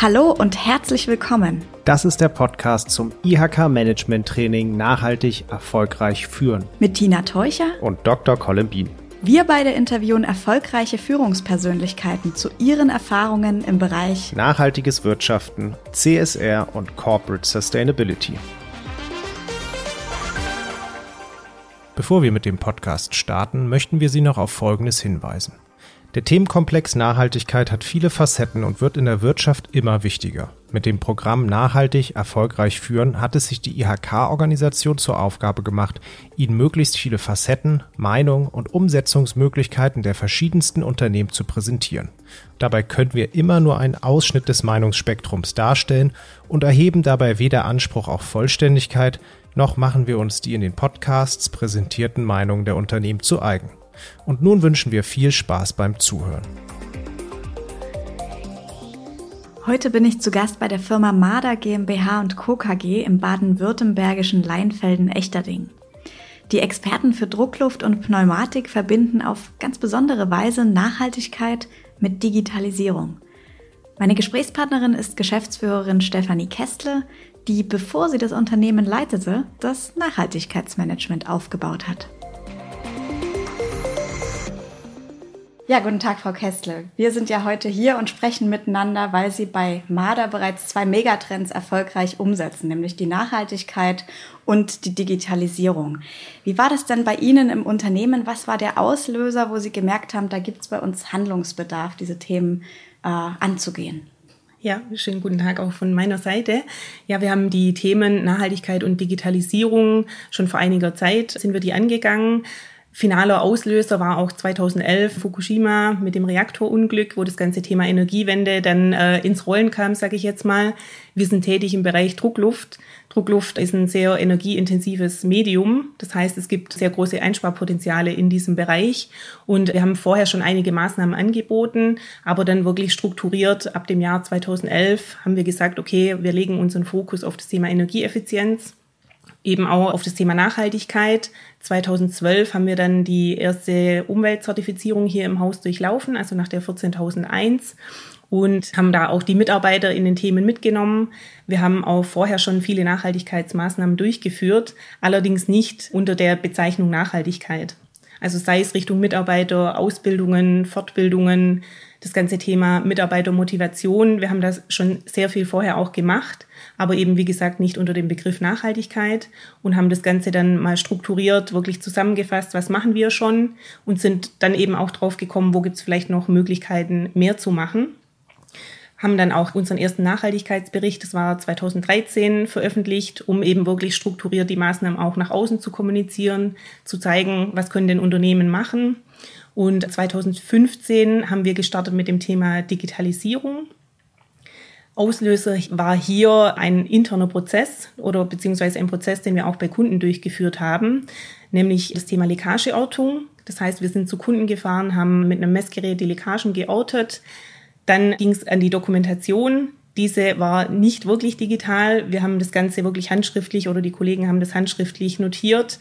Hallo und herzlich willkommen. Das ist der Podcast zum IHK Management Training Nachhaltig erfolgreich führen. Mit Tina Teucher und Dr. Colin Bean. Wir beide interviewen erfolgreiche Führungspersönlichkeiten zu ihren Erfahrungen im Bereich nachhaltiges Wirtschaften, CSR und Corporate Sustainability. Bevor wir mit dem Podcast starten, möchten wir Sie noch auf Folgendes hinweisen. Der Themenkomplex Nachhaltigkeit hat viele Facetten und wird in der Wirtschaft immer wichtiger. Mit dem Programm Nachhaltig erfolgreich führen hat es sich die IHK-Organisation zur Aufgabe gemacht, Ihnen möglichst viele Facetten, Meinungen und Umsetzungsmöglichkeiten der verschiedensten Unternehmen zu präsentieren. Dabei können wir immer nur einen Ausschnitt des Meinungsspektrums darstellen und erheben dabei weder Anspruch auf Vollständigkeit, noch machen wir uns die in den Podcasts präsentierten Meinungen der Unternehmen zu eigen. Und nun wünschen wir viel Spaß beim Zuhören. Heute bin ich zu Gast bei der Firma Marder GmbH und Co. KG im baden-württembergischen Leinfelden-Echterding. Die Experten für Druckluft und Pneumatik verbinden auf ganz besondere Weise Nachhaltigkeit mit Digitalisierung. Meine Gesprächspartnerin ist Geschäftsführerin Stefanie Kestle, die, bevor sie das Unternehmen leitete, das Nachhaltigkeitsmanagement aufgebaut hat. Ja, guten Tag, Frau Kestle. Wir sind ja heute hier und sprechen miteinander, weil Sie bei MADA bereits zwei Megatrends erfolgreich umsetzen, nämlich die Nachhaltigkeit und die Digitalisierung. Wie war das denn bei Ihnen im Unternehmen? Was war der Auslöser, wo Sie gemerkt haben, da gibt es bei uns Handlungsbedarf, diese Themen äh, anzugehen? Ja, schönen guten Tag auch von meiner Seite. Ja, wir haben die Themen Nachhaltigkeit und Digitalisierung schon vor einiger Zeit sind wir die angegangen Finaler Auslöser war auch 2011 Fukushima mit dem Reaktorunglück, wo das ganze Thema Energiewende dann äh, ins Rollen kam, sage ich jetzt mal. Wir sind tätig im Bereich Druckluft. Druckluft ist ein sehr energieintensives Medium. Das heißt, es gibt sehr große Einsparpotenziale in diesem Bereich. Und wir haben vorher schon einige Maßnahmen angeboten, aber dann wirklich strukturiert ab dem Jahr 2011 haben wir gesagt, okay, wir legen unseren Fokus auf das Thema Energieeffizienz eben auch auf das Thema Nachhaltigkeit. 2012 haben wir dann die erste Umweltzertifizierung hier im Haus durchlaufen, also nach der 14.001 und haben da auch die Mitarbeiter in den Themen mitgenommen. Wir haben auch vorher schon viele Nachhaltigkeitsmaßnahmen durchgeführt, allerdings nicht unter der Bezeichnung Nachhaltigkeit. Also sei es Richtung Mitarbeiter, Ausbildungen, Fortbildungen, das ganze Thema Mitarbeitermotivation. Wir haben das schon sehr viel vorher auch gemacht, aber eben wie gesagt nicht unter dem Begriff Nachhaltigkeit und haben das Ganze dann mal strukturiert, wirklich zusammengefasst, was machen wir schon und sind dann eben auch drauf gekommen, wo gibt es vielleicht noch Möglichkeiten, mehr zu machen haben dann auch unseren ersten Nachhaltigkeitsbericht, das war 2013, veröffentlicht, um eben wirklich strukturiert die Maßnahmen auch nach außen zu kommunizieren, zu zeigen, was können denn Unternehmen machen. Und 2015 haben wir gestartet mit dem Thema Digitalisierung. Auslöser war hier ein interner Prozess oder beziehungsweise ein Prozess, den wir auch bei Kunden durchgeführt haben, nämlich das Thema Leckageortung. Das heißt, wir sind zu Kunden gefahren, haben mit einem Messgerät die Leckagen geortet. Dann ging es an die Dokumentation. Diese war nicht wirklich digital. Wir haben das Ganze wirklich handschriftlich oder die Kollegen haben das handschriftlich notiert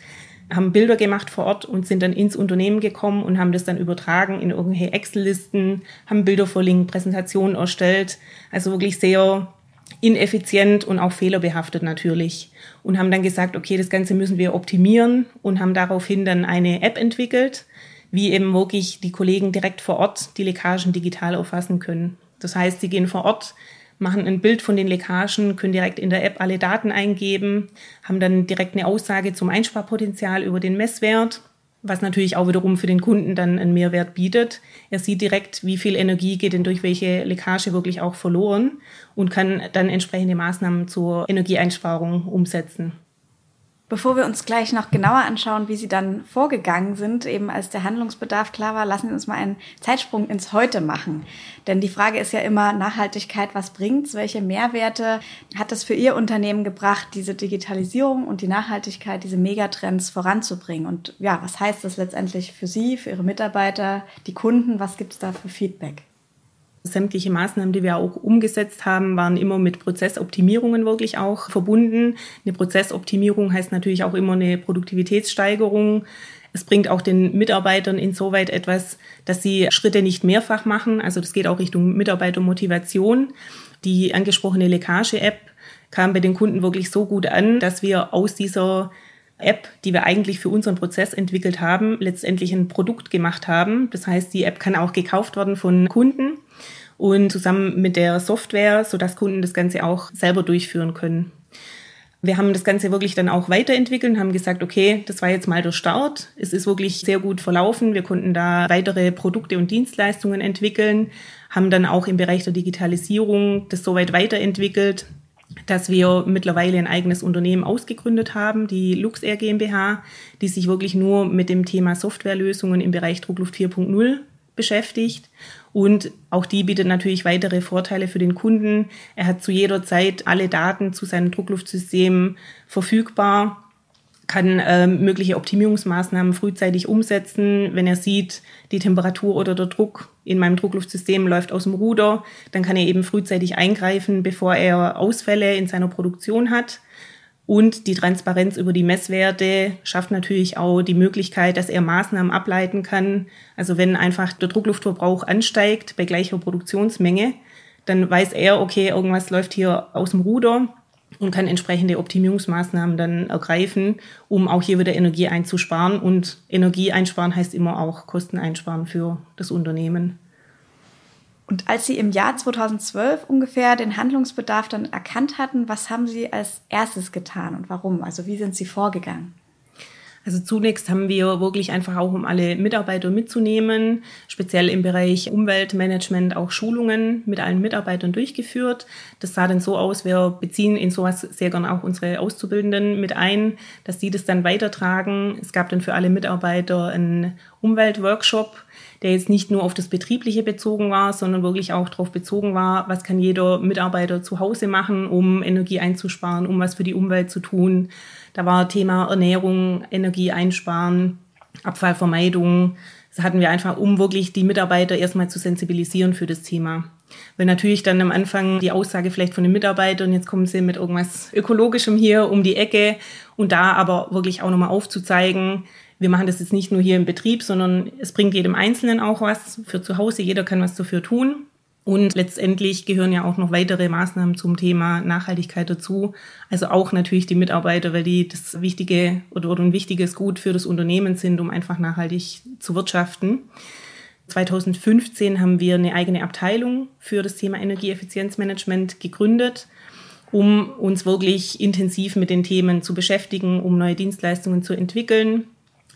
haben Bilder gemacht vor Ort und sind dann ins Unternehmen gekommen und haben das dann übertragen in irgendwelche Excel-Listen, haben Bilder verlinkt, Präsentationen erstellt. Also wirklich sehr ineffizient und auch fehlerbehaftet natürlich. Und haben dann gesagt, okay, das Ganze müssen wir optimieren und haben daraufhin dann eine App entwickelt, wie eben wirklich die Kollegen direkt vor Ort die Leckagen digital erfassen können. Das heißt, sie gehen vor Ort, machen ein Bild von den Leckagen, können direkt in der App alle Daten eingeben, haben dann direkt eine Aussage zum Einsparpotenzial über den Messwert, was natürlich auch wiederum für den Kunden dann einen Mehrwert bietet. Er sieht direkt, wie viel Energie geht denn durch welche Leckage wirklich auch verloren und kann dann entsprechende Maßnahmen zur Energieeinsparung umsetzen. Bevor wir uns gleich noch genauer anschauen, wie Sie dann vorgegangen sind, eben als der Handlungsbedarf klar war, lassen Sie uns mal einen Zeitsprung ins Heute machen. Denn die Frage ist ja immer Nachhaltigkeit, was bringt's? Welche Mehrwerte hat es für Ihr Unternehmen gebracht, diese Digitalisierung und die Nachhaltigkeit, diese Megatrends voranzubringen? Und ja, was heißt das letztendlich für Sie, für Ihre Mitarbeiter, die Kunden? Was gibt's da für Feedback? Sämtliche Maßnahmen, die wir auch umgesetzt haben, waren immer mit Prozessoptimierungen wirklich auch verbunden. Eine Prozessoptimierung heißt natürlich auch immer eine Produktivitätssteigerung. Es bringt auch den Mitarbeitern insoweit etwas, dass sie Schritte nicht mehrfach machen. Also das geht auch Richtung Mitarbeitermotivation. Die angesprochene Leckage-App kam bei den Kunden wirklich so gut an, dass wir aus dieser App, die wir eigentlich für unseren Prozess entwickelt haben, letztendlich ein Produkt gemacht haben. Das heißt, die App kann auch gekauft werden von Kunden und zusammen mit der Software, sodass Kunden das Ganze auch selber durchführen können. Wir haben das Ganze wirklich dann auch weiterentwickelt und haben gesagt, okay, das war jetzt mal der Start. Es ist wirklich sehr gut verlaufen. Wir konnten da weitere Produkte und Dienstleistungen entwickeln, haben dann auch im Bereich der Digitalisierung das soweit weiterentwickelt, dass wir mittlerweile ein eigenes Unternehmen ausgegründet haben, die LuxAir GmbH, die sich wirklich nur mit dem Thema Softwarelösungen im Bereich Druckluft 4.0 beschäftigt. Und auch die bietet natürlich weitere Vorteile für den Kunden. Er hat zu jeder Zeit alle Daten zu seinem Druckluftsystem verfügbar kann äh, mögliche Optimierungsmaßnahmen frühzeitig umsetzen. Wenn er sieht, die Temperatur oder der Druck in meinem Druckluftsystem läuft aus dem Ruder, dann kann er eben frühzeitig eingreifen, bevor er Ausfälle in seiner Produktion hat. Und die Transparenz über die Messwerte schafft natürlich auch die Möglichkeit, dass er Maßnahmen ableiten kann. Also wenn einfach der Druckluftverbrauch ansteigt bei gleicher Produktionsmenge, dann weiß er, okay, irgendwas läuft hier aus dem Ruder und kann entsprechende Optimierungsmaßnahmen dann ergreifen, um auch hier wieder Energie einzusparen. Und Energie einsparen heißt immer auch Kosten einsparen für das Unternehmen. Und als Sie im Jahr 2012 ungefähr den Handlungsbedarf dann erkannt hatten, was haben Sie als erstes getan und warum? Also wie sind Sie vorgegangen? Also zunächst haben wir wirklich einfach auch, um alle Mitarbeiter mitzunehmen, speziell im Bereich Umweltmanagement auch Schulungen mit allen Mitarbeitern durchgeführt. Das sah dann so aus, wir beziehen in sowas sehr gern auch unsere Auszubildenden mit ein, dass sie das dann weitertragen. Es gab dann für alle Mitarbeiter einen Umweltworkshop, der jetzt nicht nur auf das Betriebliche bezogen war, sondern wirklich auch darauf bezogen war, was kann jeder Mitarbeiter zu Hause machen, um Energie einzusparen, um was für die Umwelt zu tun. Da war Thema Ernährung, Energie einsparen, Abfallvermeidung. Das hatten wir einfach, um wirklich die Mitarbeiter erstmal zu sensibilisieren für das Thema. Wenn natürlich dann am Anfang die Aussage vielleicht von den Mitarbeitern, jetzt kommen sie mit irgendwas Ökologischem hier um die Ecke und da aber wirklich auch nochmal aufzuzeigen, wir machen das jetzt nicht nur hier im Betrieb, sondern es bringt jedem Einzelnen auch was für zu Hause. Jeder kann was dafür tun. Und letztendlich gehören ja auch noch weitere Maßnahmen zum Thema Nachhaltigkeit dazu. Also auch natürlich die Mitarbeiter, weil die das wichtige oder, ein wichtiges Gut für das Unternehmen sind, um einfach nachhaltig zu wirtschaften. 2015 haben wir eine eigene Abteilung für das Thema Energieeffizienzmanagement gegründet, um uns wirklich intensiv mit den Themen zu beschäftigen, um neue Dienstleistungen zu entwickeln.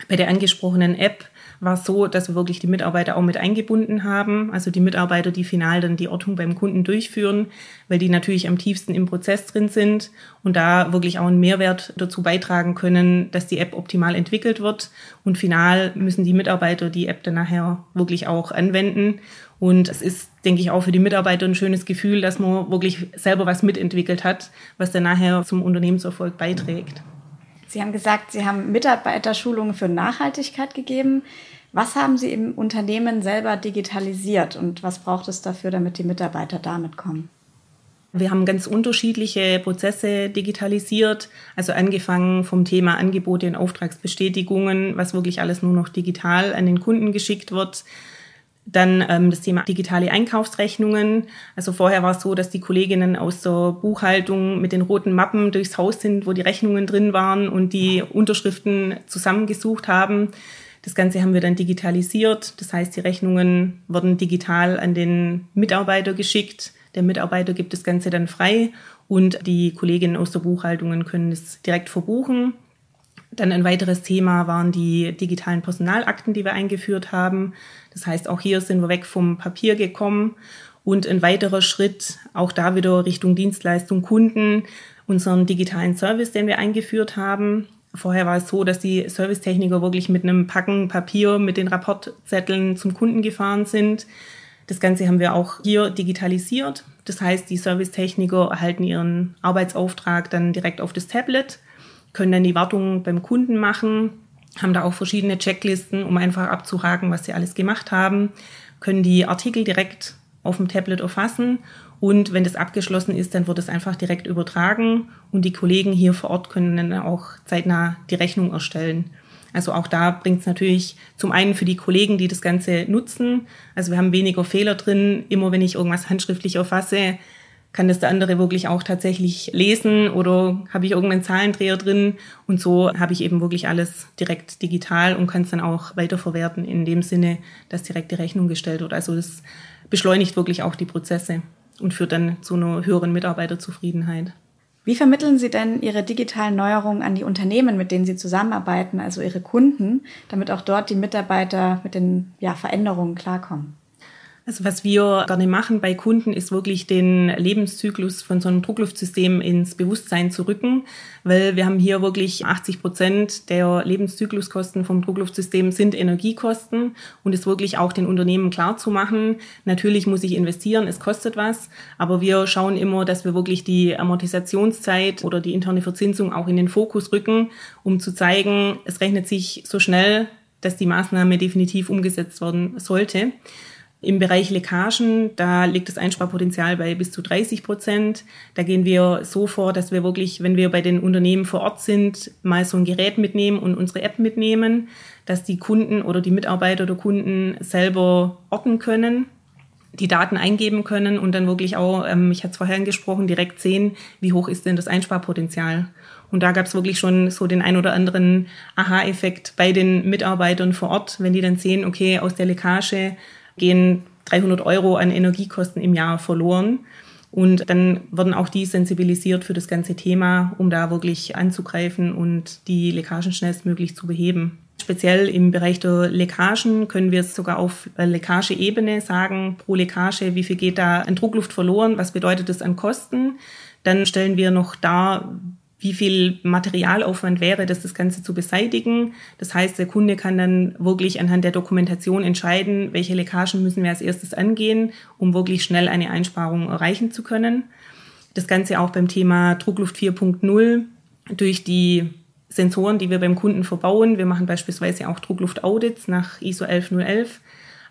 Bei der angesprochenen App war es so, dass wir wirklich die Mitarbeiter auch mit eingebunden haben. Also die Mitarbeiter, die final dann die Ortung beim Kunden durchführen, weil die natürlich am tiefsten im Prozess drin sind und da wirklich auch einen Mehrwert dazu beitragen können, dass die App optimal entwickelt wird. Und final müssen die Mitarbeiter die App dann nachher wirklich auch anwenden. Und es ist, denke ich, auch für die Mitarbeiter ein schönes Gefühl, dass man wirklich selber was mitentwickelt hat, was dann nachher zum Unternehmenserfolg beiträgt. Sie haben gesagt, Sie haben Mitarbeiterschulungen für Nachhaltigkeit gegeben. Was haben Sie im Unternehmen selber digitalisiert und was braucht es dafür, damit die Mitarbeiter damit kommen? Wir haben ganz unterschiedliche Prozesse digitalisiert, also angefangen vom Thema Angebote und Auftragsbestätigungen, was wirklich alles nur noch digital an den Kunden geschickt wird, dann ähm, das Thema digitale Einkaufsrechnungen. Also vorher war es so, dass die Kolleginnen aus der Buchhaltung mit den roten Mappen durchs Haus sind, wo die Rechnungen drin waren und die Unterschriften zusammengesucht haben. Das Ganze haben wir dann digitalisiert. Das heißt, die Rechnungen wurden digital an den Mitarbeiter geschickt. Der Mitarbeiter gibt das Ganze dann frei und die Kolleginnen aus der Buchhaltung können es direkt verbuchen. Dann ein weiteres Thema waren die digitalen Personalakten, die wir eingeführt haben. Das heißt, auch hier sind wir weg vom Papier gekommen. Und ein weiterer Schritt, auch da wieder Richtung Dienstleistung Kunden, unseren digitalen Service, den wir eingeführt haben. Vorher war es so, dass die Servicetechniker wirklich mit einem Packen Papier mit den Rapportzetteln zum Kunden gefahren sind. Das Ganze haben wir auch hier digitalisiert. Das heißt, die Servicetechniker erhalten ihren Arbeitsauftrag dann direkt auf das Tablet können dann die Wartung beim Kunden machen, haben da auch verschiedene Checklisten, um einfach abzuhaken, was sie alles gemacht haben, können die Artikel direkt auf dem Tablet erfassen und wenn das abgeschlossen ist, dann wird es einfach direkt übertragen und die Kollegen hier vor Ort können dann auch zeitnah die Rechnung erstellen. Also auch da bringt es natürlich zum einen für die Kollegen, die das Ganze nutzen. Also wir haben weniger Fehler drin. Immer wenn ich irgendwas handschriftlich erfasse, kann das der andere wirklich auch tatsächlich lesen oder habe ich irgendeinen Zahlendreher drin. Und so habe ich eben wirklich alles direkt digital und kann es dann auch weiterverwerten in dem Sinne, dass direkt die Rechnung gestellt wird. Also das beschleunigt wirklich auch die Prozesse und führt dann zu einer höheren Mitarbeiterzufriedenheit. Wie vermitteln Sie denn Ihre digitalen Neuerungen an die Unternehmen, mit denen Sie zusammenarbeiten, also Ihre Kunden, damit auch dort die Mitarbeiter mit den ja, Veränderungen klarkommen? Also was wir gerne machen bei Kunden ist wirklich den Lebenszyklus von so einem Druckluftsystem ins Bewusstsein zu rücken, weil wir haben hier wirklich 80 Prozent der Lebenszykluskosten vom Druckluftsystem sind Energiekosten und es wirklich auch den Unternehmen klar zu machen. Natürlich muss ich investieren, es kostet was, aber wir schauen immer, dass wir wirklich die Amortisationszeit oder die interne Verzinsung auch in den Fokus rücken, um zu zeigen, es rechnet sich so schnell, dass die Maßnahme definitiv umgesetzt werden sollte. Im Bereich Leckagen, da liegt das Einsparpotenzial bei bis zu 30 Prozent. Da gehen wir so vor, dass wir wirklich, wenn wir bei den Unternehmen vor Ort sind, mal so ein Gerät mitnehmen und unsere App mitnehmen, dass die Kunden oder die Mitarbeiter oder Kunden selber orten können, die Daten eingeben können und dann wirklich auch, ähm, ich hatte es vorher angesprochen, direkt sehen, wie hoch ist denn das Einsparpotenzial. Und da gab es wirklich schon so den ein oder anderen Aha-Effekt bei den Mitarbeitern vor Ort, wenn die dann sehen, okay, aus der Leckage gehen 300 Euro an Energiekosten im Jahr verloren. Und dann werden auch die sensibilisiert für das ganze Thema, um da wirklich anzugreifen und die Leckagen schnellstmöglich zu beheben. Speziell im Bereich der Leckagen können wir es sogar auf Leckageebene sagen, pro Leckage, wie viel geht da an Druckluft verloren, was bedeutet das an Kosten. Dann stellen wir noch dar, wie viel Materialaufwand wäre das, das Ganze zu beseitigen. Das heißt, der Kunde kann dann wirklich anhand der Dokumentation entscheiden, welche Leckagen müssen wir als erstes angehen, um wirklich schnell eine Einsparung erreichen zu können. Das Ganze auch beim Thema Druckluft 4.0 durch die Sensoren, die wir beim Kunden verbauen. Wir machen beispielsweise auch Druckluft-Audits nach ISO 11011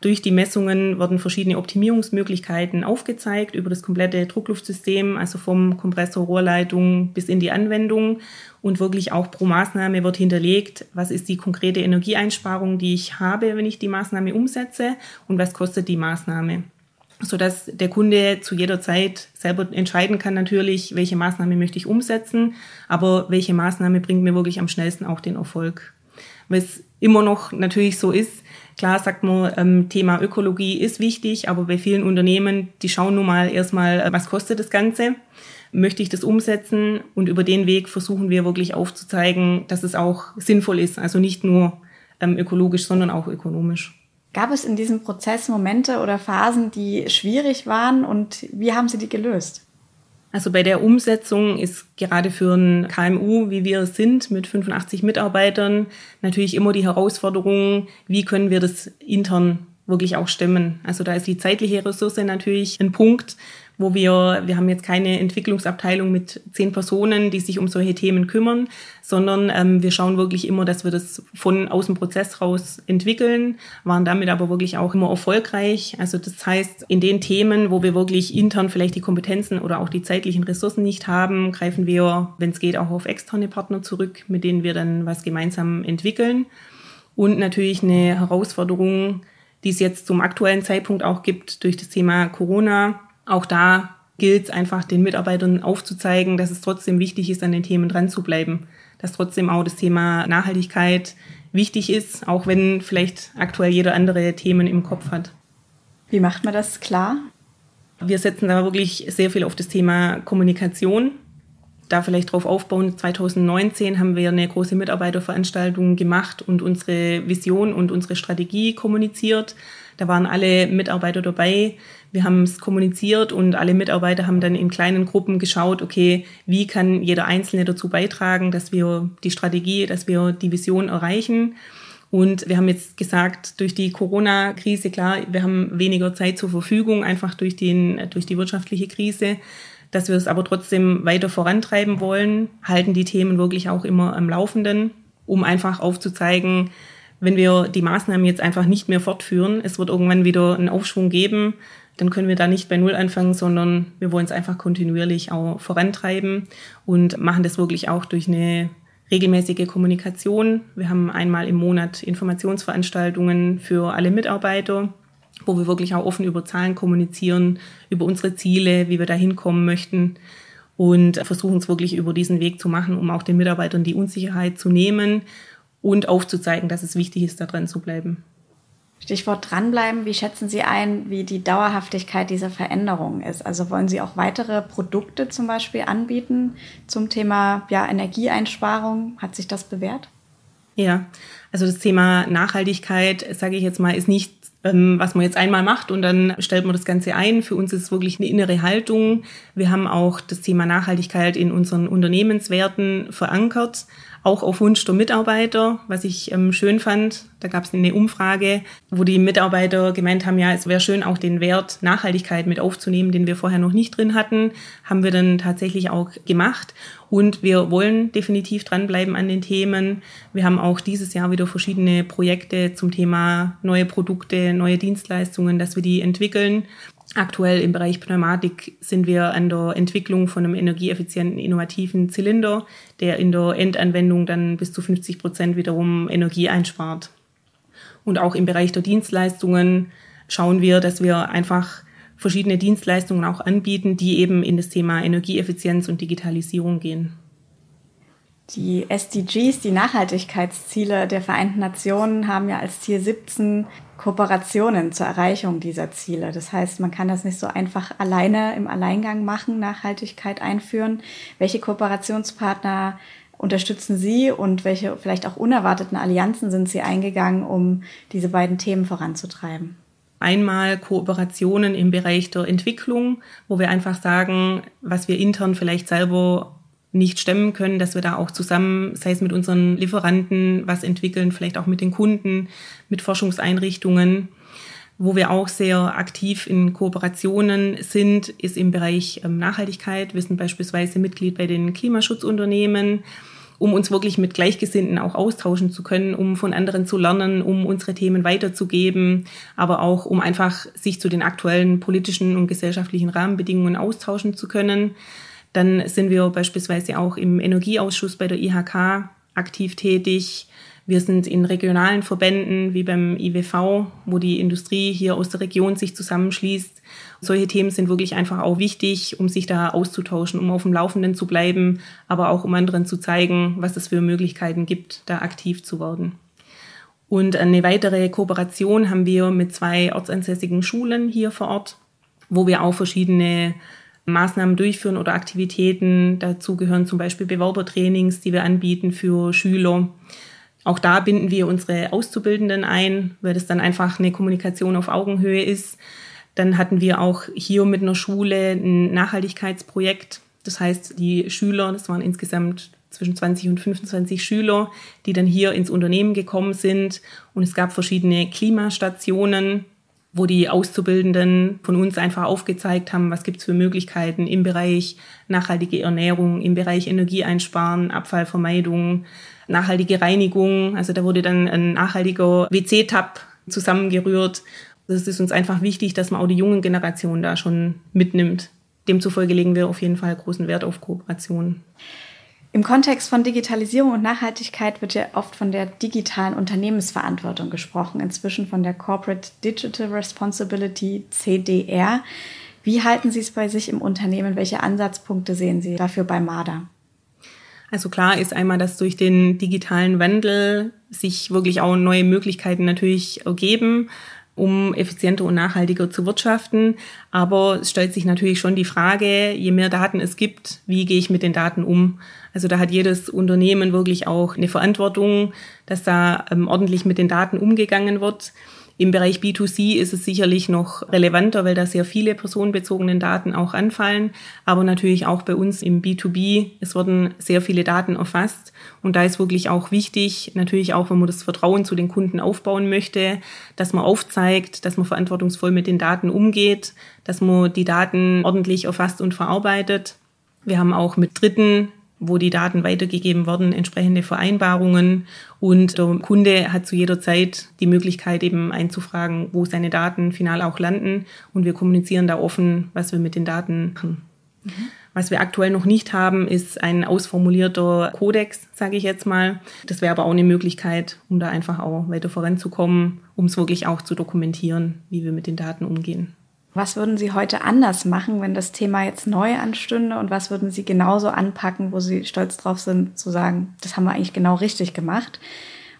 durch die Messungen werden verschiedene Optimierungsmöglichkeiten aufgezeigt über das komplette Druckluftsystem, also vom Kompressor, Rohrleitung bis in die Anwendung. Und wirklich auch pro Maßnahme wird hinterlegt, was ist die konkrete Energieeinsparung, die ich habe, wenn ich die Maßnahme umsetze und was kostet die Maßnahme sodass der Kunde zu jeder Zeit selber entscheiden kann natürlich, welche Maßnahme möchte ich umsetzen, aber welche Maßnahme bringt mir wirklich am schnellsten auch den Erfolg. Weil es immer noch natürlich so ist, Klar sagt man, ähm, Thema Ökologie ist wichtig, aber bei vielen Unternehmen, die schauen nun mal erstmal, äh, was kostet das Ganze? Möchte ich das umsetzen? Und über den Weg versuchen wir wirklich aufzuzeigen, dass es auch sinnvoll ist. Also nicht nur ähm, ökologisch, sondern auch ökonomisch. Gab es in diesem Prozess Momente oder Phasen, die schwierig waren und wie haben Sie die gelöst? Also bei der Umsetzung ist gerade für ein KMU, wie wir sind, mit 85 Mitarbeitern, natürlich immer die Herausforderung, wie können wir das intern wirklich auch stemmen. Also da ist die zeitliche Ressource natürlich ein Punkt, wo wir, wir haben jetzt keine Entwicklungsabteilung mit zehn Personen, die sich um solche Themen kümmern, sondern ähm, wir schauen wirklich immer, dass wir das von aus dem Prozess raus entwickeln, waren damit aber wirklich auch immer erfolgreich. Also das heißt, in den Themen, wo wir wirklich intern vielleicht die Kompetenzen oder auch die zeitlichen Ressourcen nicht haben, greifen wir, wenn es geht, auch auf externe Partner zurück, mit denen wir dann was gemeinsam entwickeln. Und natürlich eine Herausforderung, die es jetzt zum aktuellen Zeitpunkt auch gibt durch das Thema Corona, auch da gilt es einfach den Mitarbeitern aufzuzeigen, dass es trotzdem wichtig ist, an den Themen dran zu bleiben. Dass trotzdem auch das Thema Nachhaltigkeit wichtig ist, auch wenn vielleicht aktuell jeder andere Themen im Kopf hat. Wie macht man das klar? Wir setzen da wirklich sehr viel auf das Thema Kommunikation. Da vielleicht drauf aufbauen, 2019 haben wir eine große Mitarbeiterveranstaltung gemacht und unsere Vision und unsere Strategie kommuniziert. Da waren alle Mitarbeiter dabei. Wir haben es kommuniziert und alle Mitarbeiter haben dann in kleinen Gruppen geschaut, okay, wie kann jeder Einzelne dazu beitragen, dass wir die Strategie, dass wir die Vision erreichen. Und wir haben jetzt gesagt, durch die Corona-Krise, klar, wir haben weniger Zeit zur Verfügung, einfach durch, den, durch die wirtschaftliche Krise, dass wir es aber trotzdem weiter vorantreiben wollen, halten die Themen wirklich auch immer am Laufenden, um einfach aufzuzeigen, wenn wir die Maßnahmen jetzt einfach nicht mehr fortführen, es wird irgendwann wieder einen Aufschwung geben, dann können wir da nicht bei Null anfangen, sondern wir wollen es einfach kontinuierlich auch vorantreiben und machen das wirklich auch durch eine regelmäßige Kommunikation. Wir haben einmal im Monat Informationsveranstaltungen für alle Mitarbeiter, wo wir wirklich auch offen über Zahlen kommunizieren, über unsere Ziele, wie wir da hinkommen möchten und versuchen es wirklich über diesen Weg zu machen, um auch den Mitarbeitern die Unsicherheit zu nehmen und aufzuzeigen, dass es wichtig ist, da dran zu bleiben. Stichwort dranbleiben. Wie schätzen Sie ein, wie die Dauerhaftigkeit dieser Veränderungen ist? Also wollen Sie auch weitere Produkte zum Beispiel anbieten zum Thema ja, Energieeinsparung? Hat sich das bewährt? Ja, also das Thema Nachhaltigkeit, sage ich jetzt mal, ist nicht ähm, was man jetzt einmal macht und dann stellt man das Ganze ein. Für uns ist es wirklich eine innere Haltung. Wir haben auch das Thema Nachhaltigkeit in unseren Unternehmenswerten verankert auch auf Wunsch der Mitarbeiter, was ich ähm, schön fand. Da gab es eine Umfrage, wo die Mitarbeiter gemeint haben, ja, es wäre schön, auch den Wert Nachhaltigkeit mit aufzunehmen, den wir vorher noch nicht drin hatten. Haben wir dann tatsächlich auch gemacht. Und wir wollen definitiv dranbleiben an den Themen. Wir haben auch dieses Jahr wieder verschiedene Projekte zum Thema neue Produkte, neue Dienstleistungen, dass wir die entwickeln. Aktuell im Bereich Pneumatik sind wir an der Entwicklung von einem energieeffizienten, innovativen Zylinder, der in der Endanwendung dann bis zu 50 Prozent wiederum Energie einspart. Und auch im Bereich der Dienstleistungen schauen wir, dass wir einfach verschiedene Dienstleistungen auch anbieten, die eben in das Thema Energieeffizienz und Digitalisierung gehen. Die SDGs, die Nachhaltigkeitsziele der Vereinten Nationen, haben ja als Ziel 17 Kooperationen zur Erreichung dieser Ziele. Das heißt, man kann das nicht so einfach alleine im Alleingang machen, Nachhaltigkeit einführen. Welche Kooperationspartner unterstützen Sie und welche vielleicht auch unerwarteten Allianzen sind Sie eingegangen, um diese beiden Themen voranzutreiben? Einmal Kooperationen im Bereich der Entwicklung, wo wir einfach sagen, was wir intern vielleicht selber nicht stemmen können, dass wir da auch zusammen, sei es mit unseren Lieferanten, was entwickeln, vielleicht auch mit den Kunden, mit Forschungseinrichtungen. Wo wir auch sehr aktiv in Kooperationen sind, ist im Bereich ähm, Nachhaltigkeit. Wir sind beispielsweise Mitglied bei den Klimaschutzunternehmen, um uns wirklich mit Gleichgesinnten auch austauschen zu können, um von anderen zu lernen, um unsere Themen weiterzugeben, aber auch um einfach sich zu den aktuellen politischen und gesellschaftlichen Rahmenbedingungen austauschen zu können. Dann sind wir beispielsweise auch im Energieausschuss bei der IHK aktiv tätig. Wir sind in regionalen Verbänden wie beim IWV, wo die Industrie hier aus der Region sich zusammenschließt. Solche Themen sind wirklich einfach auch wichtig, um sich da auszutauschen, um auf dem Laufenden zu bleiben, aber auch um anderen zu zeigen, was es für Möglichkeiten gibt, da aktiv zu werden. Und eine weitere Kooperation haben wir mit zwei ortsansässigen Schulen hier vor Ort, wo wir auch verschiedene Maßnahmen durchführen oder Aktivitäten. Dazu gehören zum Beispiel Bewerbertrainings, die wir anbieten für Schüler. Auch da binden wir unsere Auszubildenden ein, weil das dann einfach eine Kommunikation auf Augenhöhe ist. Dann hatten wir auch hier mit einer Schule ein Nachhaltigkeitsprojekt. Das heißt, die Schüler, das waren insgesamt zwischen 20 und 25 Schüler, die dann hier ins Unternehmen gekommen sind. Und es gab verschiedene Klimastationen, wo die Auszubildenden von uns einfach aufgezeigt haben, was gibt's für Möglichkeiten im Bereich nachhaltige Ernährung, im Bereich Energieeinsparen, Abfallvermeidung, nachhaltige Reinigung. Also da wurde dann ein nachhaltiger WC-Tab zusammengerührt. Das ist uns einfach wichtig, dass man auch die jungen Generationen da schon mitnimmt. Demzufolge legen wir auf jeden Fall großen Wert auf Kooperation. Im Kontext von Digitalisierung und Nachhaltigkeit wird ja oft von der digitalen Unternehmensverantwortung gesprochen, inzwischen von der Corporate Digital Responsibility CDR. Wie halten Sie es bei sich im Unternehmen? Welche Ansatzpunkte sehen Sie dafür bei MADA? Also klar ist einmal, dass durch den digitalen Wandel sich wirklich auch neue Möglichkeiten natürlich ergeben um effizienter und nachhaltiger zu wirtschaften. Aber es stellt sich natürlich schon die Frage, je mehr Daten es gibt, wie gehe ich mit den Daten um? Also da hat jedes Unternehmen wirklich auch eine Verantwortung, dass da ähm, ordentlich mit den Daten umgegangen wird. Im Bereich B2C ist es sicherlich noch relevanter, weil da sehr viele personenbezogene Daten auch anfallen. Aber natürlich auch bei uns im B2B, es wurden sehr viele Daten erfasst. Und da ist wirklich auch wichtig, natürlich auch, wenn man das Vertrauen zu den Kunden aufbauen möchte, dass man aufzeigt, dass man verantwortungsvoll mit den Daten umgeht, dass man die Daten ordentlich erfasst und verarbeitet. Wir haben auch mit Dritten wo die Daten weitergegeben werden, entsprechende Vereinbarungen und der Kunde hat zu jeder Zeit die Möglichkeit eben einzufragen, wo seine Daten final auch landen und wir kommunizieren da offen, was wir mit den Daten machen. Was wir aktuell noch nicht haben, ist ein ausformulierter Kodex, sage ich jetzt mal. Das wäre aber auch eine Möglichkeit, um da einfach auch weiter voranzukommen, um es wirklich auch zu dokumentieren, wie wir mit den Daten umgehen. Was würden Sie heute anders machen, wenn das Thema jetzt neu anstünde? Und was würden Sie genauso anpacken, wo Sie stolz drauf sind, zu sagen, das haben wir eigentlich genau richtig gemacht?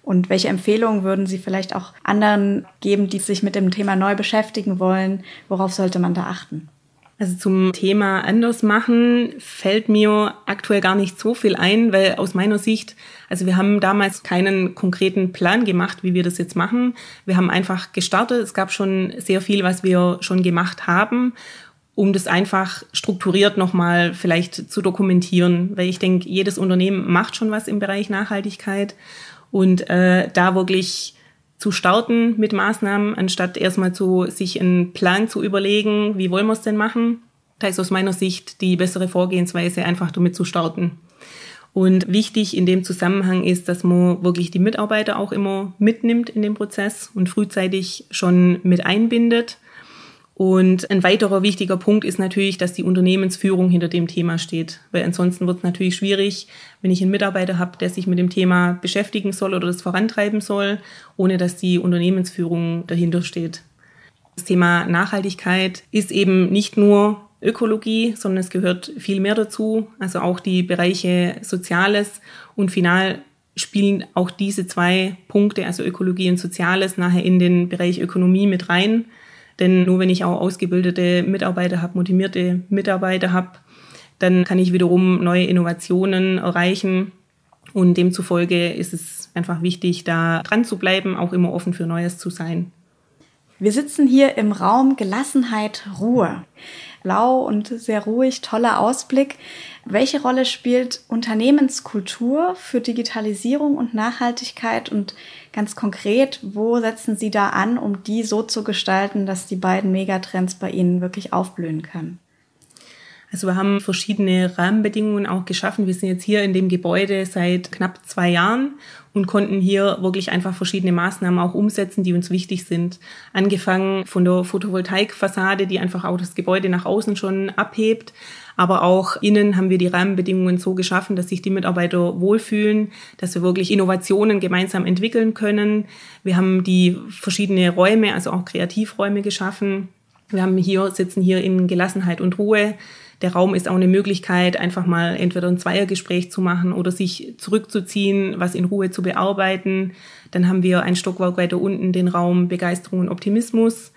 Und welche Empfehlungen würden Sie vielleicht auch anderen geben, die sich mit dem Thema neu beschäftigen wollen? Worauf sollte man da achten? Also zum Thema anders machen fällt mir aktuell gar nicht so viel ein, weil aus meiner Sicht, also wir haben damals keinen konkreten Plan gemacht, wie wir das jetzt machen. Wir haben einfach gestartet. Es gab schon sehr viel, was wir schon gemacht haben, um das einfach strukturiert nochmal vielleicht zu dokumentieren, weil ich denke, jedes Unternehmen macht schon was im Bereich Nachhaltigkeit und äh, da wirklich zu starten mit Maßnahmen, anstatt erstmal zu sich einen Plan zu überlegen, wie wollen wir es denn machen. Da ist aus meiner Sicht die bessere Vorgehensweise, einfach damit zu starten. Und wichtig in dem Zusammenhang ist, dass man wirklich die Mitarbeiter auch immer mitnimmt in dem Prozess und frühzeitig schon mit einbindet und ein weiterer wichtiger Punkt ist natürlich, dass die Unternehmensführung hinter dem Thema steht. Weil ansonsten wird es natürlich schwierig, wenn ich einen Mitarbeiter habe, der sich mit dem Thema beschäftigen soll oder das vorantreiben soll, ohne dass die Unternehmensführung dahinter steht. Das Thema Nachhaltigkeit ist eben nicht nur Ökologie, sondern es gehört viel mehr dazu. Also auch die Bereiche Soziales und final spielen auch diese zwei Punkte, also Ökologie und Soziales, nachher in den Bereich Ökonomie mit rein. Denn nur wenn ich auch ausgebildete Mitarbeiter habe, motivierte Mitarbeiter habe, dann kann ich wiederum neue Innovationen erreichen. Und demzufolge ist es einfach wichtig, da dran zu bleiben, auch immer offen für Neues zu sein. Wir sitzen hier im Raum Gelassenheit, Ruhe. Blau und sehr ruhig, toller Ausblick. Welche Rolle spielt Unternehmenskultur für Digitalisierung und Nachhaltigkeit und ganz konkret, wo setzen Sie da an, um die so zu gestalten, dass die beiden Megatrends bei Ihnen wirklich aufblühen können? Also wir haben verschiedene Rahmenbedingungen auch geschaffen. Wir sind jetzt hier in dem Gebäude seit knapp zwei Jahren und konnten hier wirklich einfach verschiedene Maßnahmen auch umsetzen, die uns wichtig sind. Angefangen von der Photovoltaikfassade, die einfach auch das Gebäude nach außen schon abhebt. Aber auch innen haben wir die Rahmenbedingungen so geschaffen, dass sich die Mitarbeiter wohlfühlen, dass wir wirklich Innovationen gemeinsam entwickeln können. Wir haben die verschiedene Räume, also auch Kreativräume geschaffen. Wir haben hier, sitzen hier in Gelassenheit und Ruhe. Der Raum ist auch eine Möglichkeit, einfach mal entweder ein Zweiergespräch zu machen oder sich zurückzuziehen, was in Ruhe zu bearbeiten. Dann haben wir ein Stockwerk weiter unten den Raum Begeisterung und Optimismus.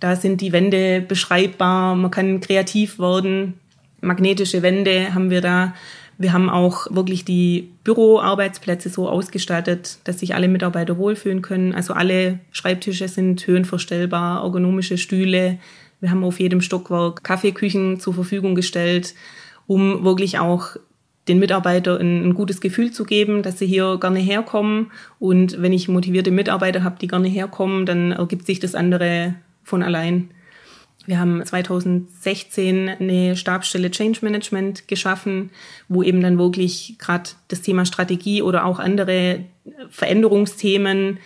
Da sind die Wände beschreibbar, man kann kreativ werden. Magnetische Wände haben wir da. Wir haben auch wirklich die Büroarbeitsplätze so ausgestattet, dass sich alle Mitarbeiter wohlfühlen können. Also alle Schreibtische sind höhenverstellbar, ergonomische Stühle, wir haben auf jedem Stockwerk Kaffeeküchen zur Verfügung gestellt, um wirklich auch den Mitarbeitern ein, gutes Gefühl zu geben, dass sie hier gerne herkommen. Und wenn ich motivierte Mitarbeiter habe, die gerne herkommen, dann ergibt sich das andere von allein. Wir haben 2016 eine Stabsstelle Change Management geschaffen, wo eben dann wirklich gerade das Thema Strategie oder auch andere Veränderungsthemen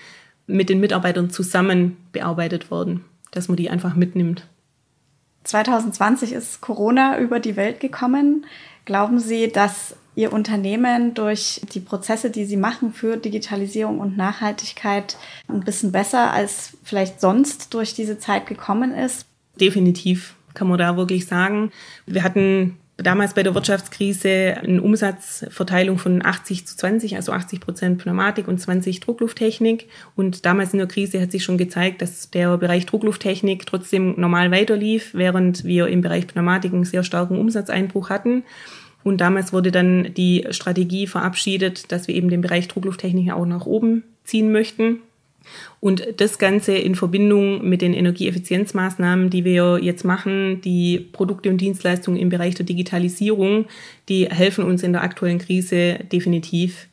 mit den Mitarbeitern zusammen bearbeitet wurden, dass man die einfach mitnimmt. 2020 ist Corona über die Welt gekommen. Glauben Sie, dass Ihr Unternehmen durch die Prozesse, die Sie machen für Digitalisierung und Nachhaltigkeit ein bisschen besser als vielleicht sonst durch diese Zeit gekommen ist? Definitiv, kann man da wirklich sagen. Wir hatten damals bei der Wirtschaftskrise eine Umsatzverteilung von 80 zu 20, also 80 Prozent Pneumatik und 20 Drucklufttechnik. Und damals in der Krise hat sich schon gezeigt, dass der Bereich Drucklufttechnik trotzdem normal weiterlief, während wir im Bereich Pneumatik einen sehr starken Umsatzeinbruch hatten. Und damals wurde dann die Strategie verabschiedet, dass wir eben den Bereich Drucklufttechnik auch nach oben ziehen möchten. Und das Ganze in Verbindung mit den Energieeffizienzmaßnahmen, die wir jetzt machen, die Produkte und Dienstleistungen im Bereich der Digitalisierung, die helfen uns in der aktuellen Krise definitiv.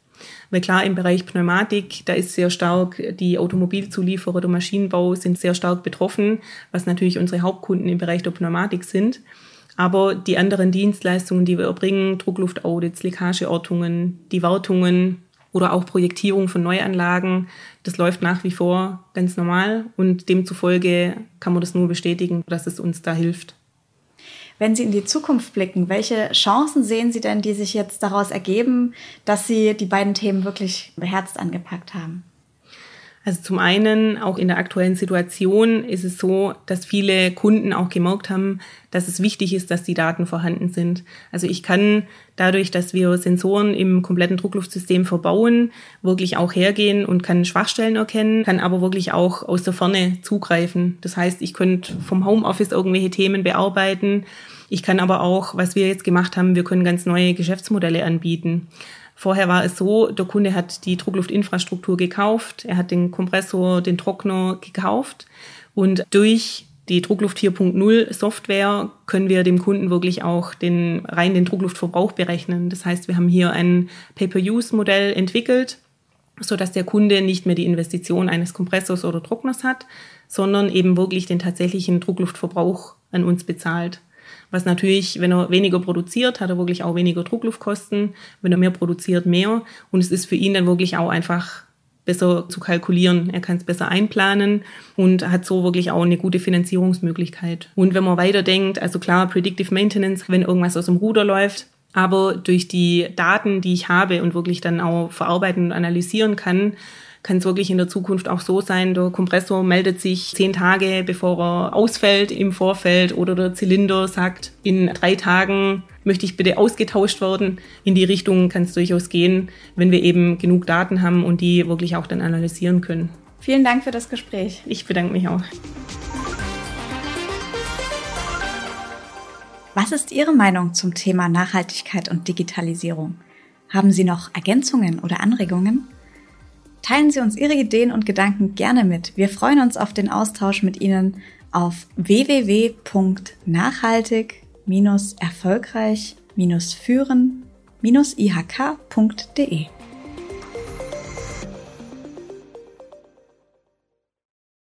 Weil klar, im Bereich Pneumatik, da ist sehr stark die Automobilzulieferer, der Maschinenbau sind sehr stark betroffen, was natürlich unsere Hauptkunden im Bereich der Pneumatik sind. Aber die anderen Dienstleistungen, die wir erbringen, Druckluftaudits, Leckageortungen, die Wartungen, oder auch Projektierung von Neuanlagen. Das läuft nach wie vor ganz normal und demzufolge kann man das nur bestätigen, dass es uns da hilft. Wenn Sie in die Zukunft blicken, welche Chancen sehen Sie denn, die sich jetzt daraus ergeben, dass Sie die beiden Themen wirklich beherzt angepackt haben? Also zum einen, auch in der aktuellen Situation ist es so, dass viele Kunden auch gemerkt haben, dass es wichtig ist, dass die Daten vorhanden sind. Also ich kann dadurch, dass wir Sensoren im kompletten Druckluftsystem verbauen, wirklich auch hergehen und kann Schwachstellen erkennen, kann aber wirklich auch aus der Ferne zugreifen. Das heißt, ich könnte vom Homeoffice irgendwelche Themen bearbeiten. Ich kann aber auch, was wir jetzt gemacht haben, wir können ganz neue Geschäftsmodelle anbieten. Vorher war es so, der Kunde hat die Druckluftinfrastruktur gekauft, er hat den Kompressor, den Trockner gekauft und durch die Druckluft 4.0 Software können wir dem Kunden wirklich auch den, rein den Druckluftverbrauch berechnen. Das heißt, wir haben hier ein Pay-per-Use-Modell entwickelt, so dass der Kunde nicht mehr die Investition eines Kompressors oder Trockners hat, sondern eben wirklich den tatsächlichen Druckluftverbrauch an uns bezahlt. Was natürlich, wenn er weniger produziert, hat er wirklich auch weniger Druckluftkosten. Wenn er mehr produziert, mehr. Und es ist für ihn dann wirklich auch einfach besser zu kalkulieren. Er kann es besser einplanen und hat so wirklich auch eine gute Finanzierungsmöglichkeit. Und wenn man weiterdenkt, also klar, Predictive Maintenance, wenn irgendwas aus dem Ruder läuft, aber durch die Daten, die ich habe und wirklich dann auch verarbeiten und analysieren kann, kann es wirklich in der Zukunft auch so sein, der Kompressor meldet sich zehn Tage, bevor er ausfällt im Vorfeld oder der Zylinder sagt, in drei Tagen möchte ich bitte ausgetauscht werden. In die Richtung kann es durchaus gehen, wenn wir eben genug Daten haben und die wirklich auch dann analysieren können. Vielen Dank für das Gespräch. Ich bedanke mich auch. Was ist Ihre Meinung zum Thema Nachhaltigkeit und Digitalisierung? Haben Sie noch Ergänzungen oder Anregungen? Teilen Sie uns Ihre Ideen und Gedanken gerne mit. Wir freuen uns auf den Austausch mit Ihnen auf www.nachhaltig-erfolgreich-führen-ihk.de.